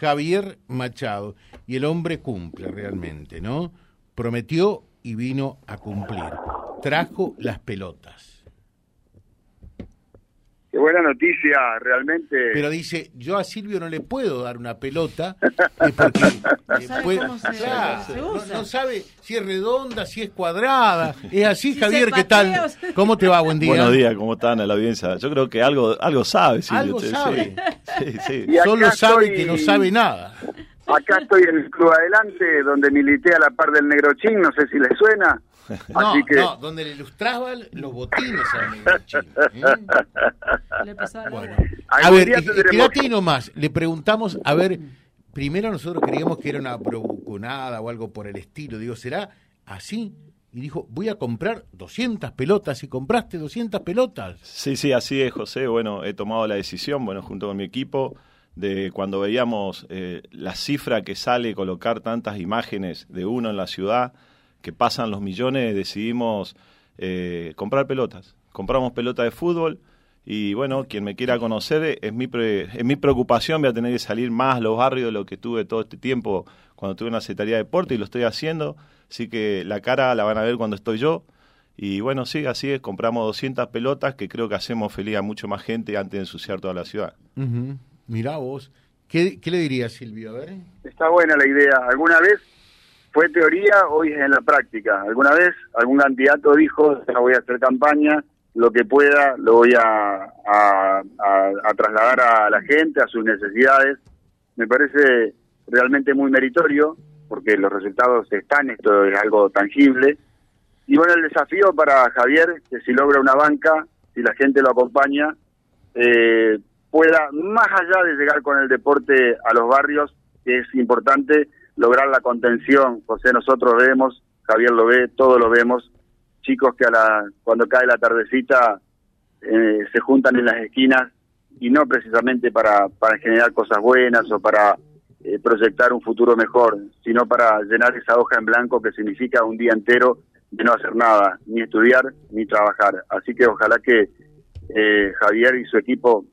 Javier Machado y el hombre cumple realmente, ¿no? Prometió y vino a cumplir. Trajo las pelotas. Buena noticia, realmente. Pero dice, yo a Silvio no le puedo dar una pelota porque No sabe puede- cómo se- claro, se no, usa. no sabe si es redonda, si es cuadrada. Es así, Si Javier, ¿qué tal? ¿Cómo te va? Buen día. Buenos días, ¿cómo están a la audiencia? Yo creo que algo algo sabe. Silvio, Algo sí, sabe. Sí, Solo sabe estoy- que no sabe nada. Acá estoy en el Club Adelante, donde milité a la par del Negro Chin, no sé si les suena. No, Así que, no, donde le ilustraban los botines a Negrachín, ¿eh? Le pasaba Bueno, a ver, quédate ahí nomás. Le preguntamos, a ver, primero nosotros creíamos que era una bravuconada o algo por el estilo. Digo, ¿será así? Y dijo, voy a comprar 200 pelotas. ¿Y compraste 200 pelotas? Sí, sí, así es, José. Bueno, he tomado la decisión, bueno, junto con mi equipo, de cuando veíamos eh, la cifra que sale colocar tantas imágenes de uno en la ciudad, que pasan los millones, decidimos eh, comprar pelotas. Compramos pelotas de fútbol y bueno, quien me quiera conocer, es mi, pre- es mi preocupación, voy a tener que salir más a los barrios de lo que tuve todo este tiempo cuando tuve una Secretaría de Deporte y lo estoy haciendo, así que la cara la van a ver cuando estoy yo. Y bueno, sí, así es, compramos 200 pelotas que creo que hacemos feliz a mucho más gente antes de ensuciar toda la ciudad. Ujú. Mirá vos. ¿Qué, qué le dirías, Silvio? A ver. está buena la idea. ¿Alguna vez fue teoría, hoy es en la práctica? ¿Alguna vez algún candidato dijo, no voy a hacer campaña, lo que pueda lo voy a, trasladar a la gente, a sus necesidades? Me parece realmente muy meritorio, porque los resultados están, esto es algo tangible. Y bueno, el desafío para Javier, que si logra una banca, si la gente lo acompaña, eh, pueda, más allá de llegar con el deporte a los barrios, que es importante lograr la contención. José, nosotros vemos, Javier lo ve, todos lo vemos, chicos que a la, cuando cae la tardecita eh, se juntan en las esquinas y no precisamente para, para generar cosas buenas o para eh, proyectar un futuro mejor, sino para llenar esa hoja en blanco que significa un día entero de no hacer nada, ni estudiar ni trabajar. Así que ojalá que eh, Javier y su equipo,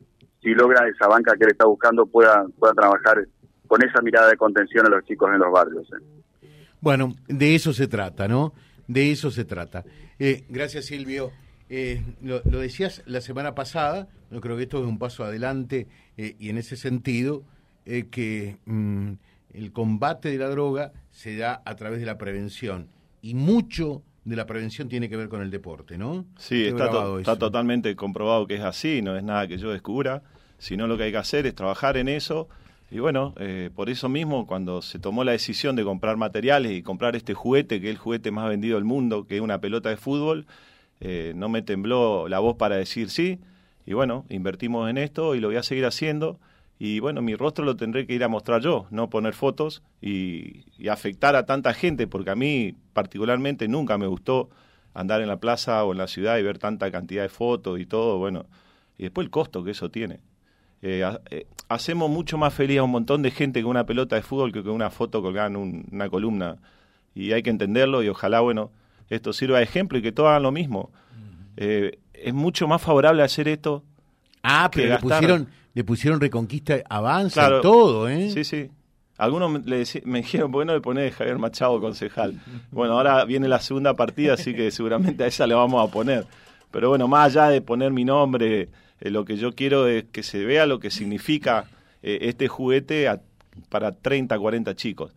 si logra esa banca que él está buscando, pueda, pueda trabajar con esa mirada de contención a los chicos en los barrios. ¿eh? Bueno, de eso se trata, ¿no? De eso se trata. Eh, gracias, Silvio. Eh, lo, lo decías la semana pasada, yo creo que esto es un paso adelante eh, y en ese sentido eh, que mm, el combate de la droga se da a través de la prevención y mucho de la prevención tiene que ver con el deporte, ¿no? Sí, está, to- está totalmente comprobado que es así, no es nada que yo descubra, sino lo que hay que hacer es trabajar en eso. Y bueno, eh, por eso mismo, cuando se tomó la decisión de comprar materiales y comprar este juguete, que es el juguete más vendido del mundo, que es una pelota de fútbol, eh, no me tembló la voz para decir sí. Y bueno, invertimos en esto y lo voy a seguir haciendo. Y bueno, mi rostro lo tendré que ir a mostrar yo, no poner fotos y, y afectar a tanta gente, porque a mí particularmente nunca me gustó andar en la plaza o en la ciudad y ver tanta cantidad de fotos y todo, bueno, y después el costo que eso tiene. Eh, eh, hacemos mucho más feliz a un montón de gente con una pelota de fútbol que con una foto colgada en un- una columna. Y hay que entenderlo y ojalá, bueno, esto sirva de ejemplo y que todos hagan lo mismo. Eh, es mucho más favorable hacer esto. Ah, pero le gastar. pusieron, le pusieron Reconquista Avanza Claro. y todo, ¿eh? Sí, sí. Algunos me, le me dijeron, ¿por qué no le ponés Javier Machado concejal? Bueno, ahora viene la segunda partida, así que seguramente a esa le vamos a poner. Pero bueno, más allá de poner mi nombre, eh, lo que yo quiero es que se vea lo que significa eh, este juguete a- para 30, 40 chicos.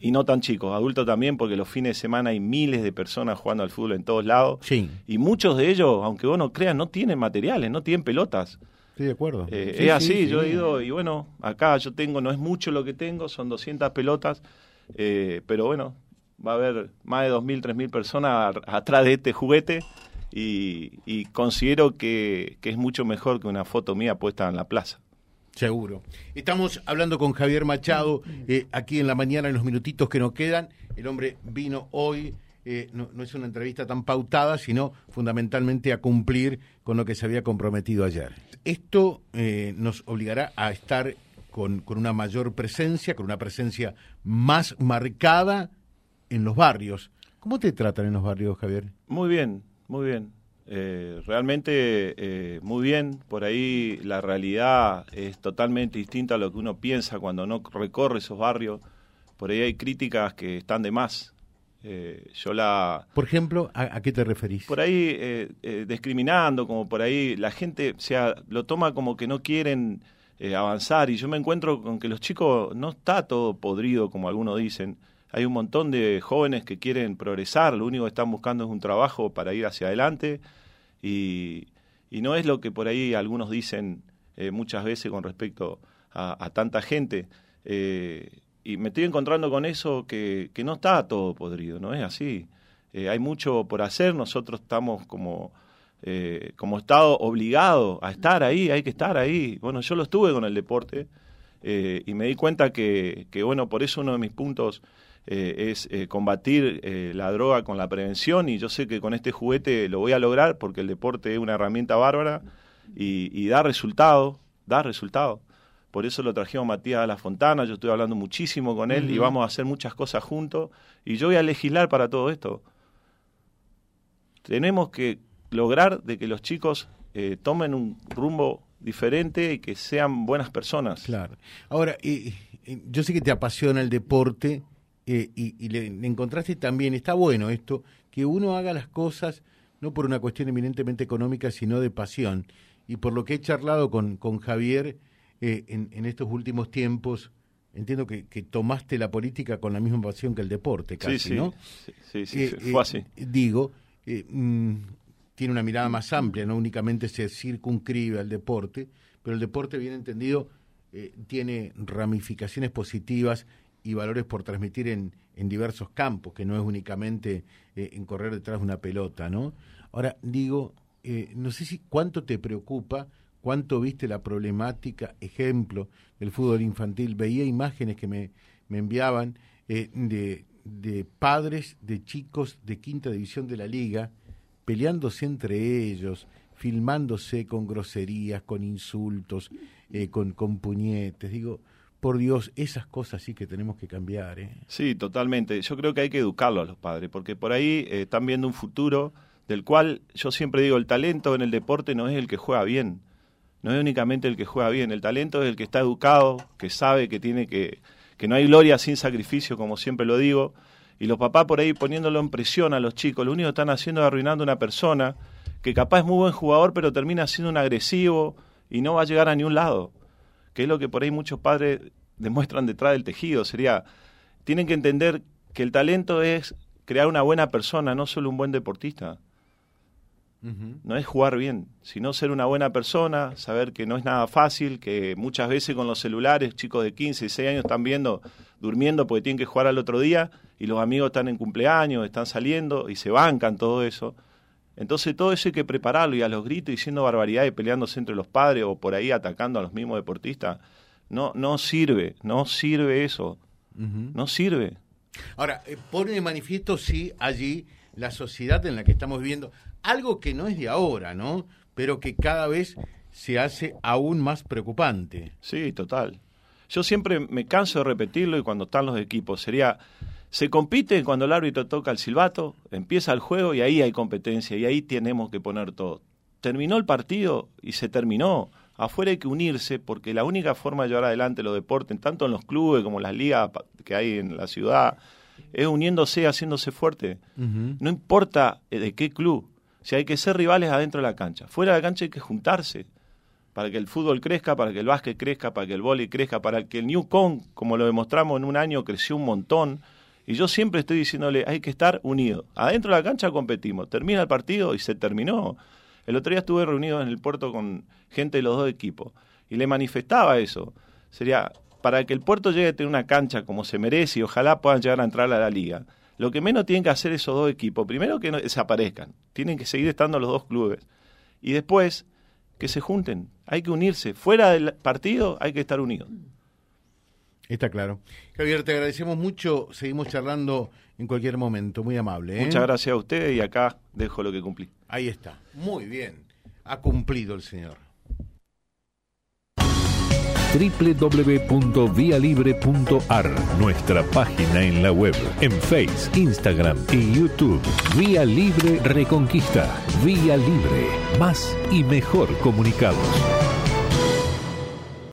Y no tan chicos, adultos también, porque los fines de semana hay miles de personas jugando al fútbol en todos lados. Sí, Y muchos de ellos, aunque vos no creas, no tienen materiales, no tienen pelotas. estoy de acuerdo. Eh, Sí, es así, sí, yo sí. he ido y bueno, acá yo tengo, no es mucho lo que tengo, son 200 pelotas, pero bueno, va a haber más de 2.000, 3.000 personas atrás de este juguete y, y considero que, que es mucho mejor que una foto mía puesta en la plaza. Seguro. Estamos hablando con Javier Machado eh, aquí en la mañana, en los minutitos que nos quedan. El hombre vino hoy, eh, no, no es una entrevista tan pautada, sino fundamentalmente a cumplir con lo que se había comprometido ayer. Esto eh, nos obligará a estar con, con una mayor presencia, con una presencia más marcada en los barrios. ¿Cómo te tratan en los barrios, Javier? Muy bien, muy bien. Eh, realmente eh, muy bien, por ahí la realidad es totalmente distinta a lo que uno piensa cuando no recorre esos barrios, por ahí hay críticas que están de más. Eh, yo la... Por ejemplo, ¿a, qué te referís? Por ahí discriminando, como por ahí la gente o sea, lo toma como que no quieren avanzar y yo me encuentro con que los chicos no está todo podrido como algunos dicen. Hay un montón de jóvenes que quieren progresar, lo único que están buscando es un trabajo para ir hacia adelante y, no es lo que por ahí algunos dicen eh, muchas veces con respecto a, tanta gente. Eh, y me estoy encontrando con eso que, no está todo podrido, no es así. Eh, hay mucho por hacer, nosotros estamos como, como Estado obligados a estar ahí, hay que estar ahí. Bueno, yo lo estuve con el deporte y me di cuenta que, que, bueno, por eso uno de mis puntos eh, es eh, combatir eh, la droga con la prevención y yo sé que con este juguete lo voy a lograr porque el deporte es una herramienta bárbara y, da resultado, da resultado. Por eso lo trajimos Matías a la Fontana, yo estoy hablando muchísimo con él y vamos a hacer muchas cosas juntos y yo voy a legislar para todo esto. Tenemos que lograr de que los chicos tomen un rumbo diferente y que sean buenas personas. Claro. Ahora, yo sé que te apasiona el deporte, eh, y, le, encontraste también, está bueno esto, que uno haga las cosas no por una cuestión eminentemente económica, sino de pasión. Y por lo que he charlado con, con Javier eh, en, estos últimos tiempos, entiendo que, tomaste la política con la misma pasión que el deporte, casi, sí, sí. ¿no? Sí, sí, eh, fue así. digo, mm, tiene una mirada más amplia, no únicamente se circunscribe al deporte, pero el deporte, bien entendido, tiene ramificaciones positivas y valores por transmitir en, en diversos campos, que no es únicamente eh, en correr detrás de una pelota, ¿no? Ahora, digo, eh, no sé si cuánto te preocupa, cuánto viste la problemática, ejemplo, del fútbol infantil. Veía imágenes que me, me enviaban eh, de, de padres de chicos de quinta división de la liga, peleándose entre ellos, filmándose con groserías, con insultos, con, con puñetes. Digo, por Dios, esas cosas sí que tenemos que cambiar. ¿eh? Sí, totalmente. Yo creo que hay que educarlo a los padres, porque por ahí eh, están viendo un futuro del cual yo siempre digo, el talento en el deporte no es el que juega bien, no es únicamente el que juega bien, el talento es el que está educado, que sabe que tiene que, que no hay gloria sin sacrificio, como siempre lo digo, y los papás por ahí poniéndolo en presión a los chicos, lo único que están haciendo es arruinando a una persona que capaz es muy buen jugador, pero termina siendo un agresivo y no va a llegar a ningún lado que es lo que por ahí muchos padres demuestran detrás del tejido. Sería, tienen que entender que el talento es crear una buena persona, no solo un buen deportista. No es jugar bien, sino ser una buena persona, saber que no es nada fácil, que muchas veces con los celulares, chicos de 15, 16 años están viendo, durmiendo porque tienen que jugar al otro día, y los amigos están en cumpleaños, están saliendo y se bancan todo eso. Entonces todo eso hay que prepararlo y a los gritos diciendo barbaridades, peleándose entre los padres o por ahí atacando a los mismos deportistas, no, no sirve, no sirve eso, no sirve. Ahora, eh, pone de manifiesto, sí, allí la sociedad en la que estamos viviendo, algo que no es de ahora, ¿no? Pero que cada vez se hace aún más preocupante. Sí, total. Yo siempre me canso de repetirlo y cuando están los equipos, sería se compite cuando el árbitro toca el silbato, empieza el juego y ahí hay competencia y ahí tenemos que poner todo. Terminó el partido y se terminó. Afuera hay que unirse porque la única forma de llevar adelante los deportes, tanto en los clubes como en las ligas que hay en la ciudad, es uniéndose, haciéndose fuerte. No importa eh, de qué club. Si hay que ser rivales adentro de la cancha. Fuera de la cancha hay que juntarse para que el fútbol crezca, para que el básquet crezca, para que el vóley crezca, para que el New Kong, como lo demostramos en un año, creció un montón y yo siempre estoy diciéndole, hay que estar unidos. Adentro de la cancha competimos. Termina el partido y se terminó. El otro día estuve reunido en el puerto con gente de los dos equipos y le manifestaba eso. Sería, para que el puerto llegue a tener una cancha como se merece y ojalá puedan llegar a entrar a la liga, lo que menos tienen que hacer esos dos equipos, primero que no desaparezcan, tienen que seguir estando los dos clubes. Y después, que se junten, hay que unirse. Fuera del partido hay que estar unidos. Está claro. Javier, te agradecemos mucho. Seguimos charlando en cualquier momento. Muy amable. ¿eh? Muchas gracias a usted y acá dejo lo que cumplí. Ahí está. Muy bien. Ha cumplido el señor. www.vialibre.ar Nuestra página en la web, en Face, Instagram y YouTube. Vía Libre Reconquista. Vía Libre. Más y mejor comunicados.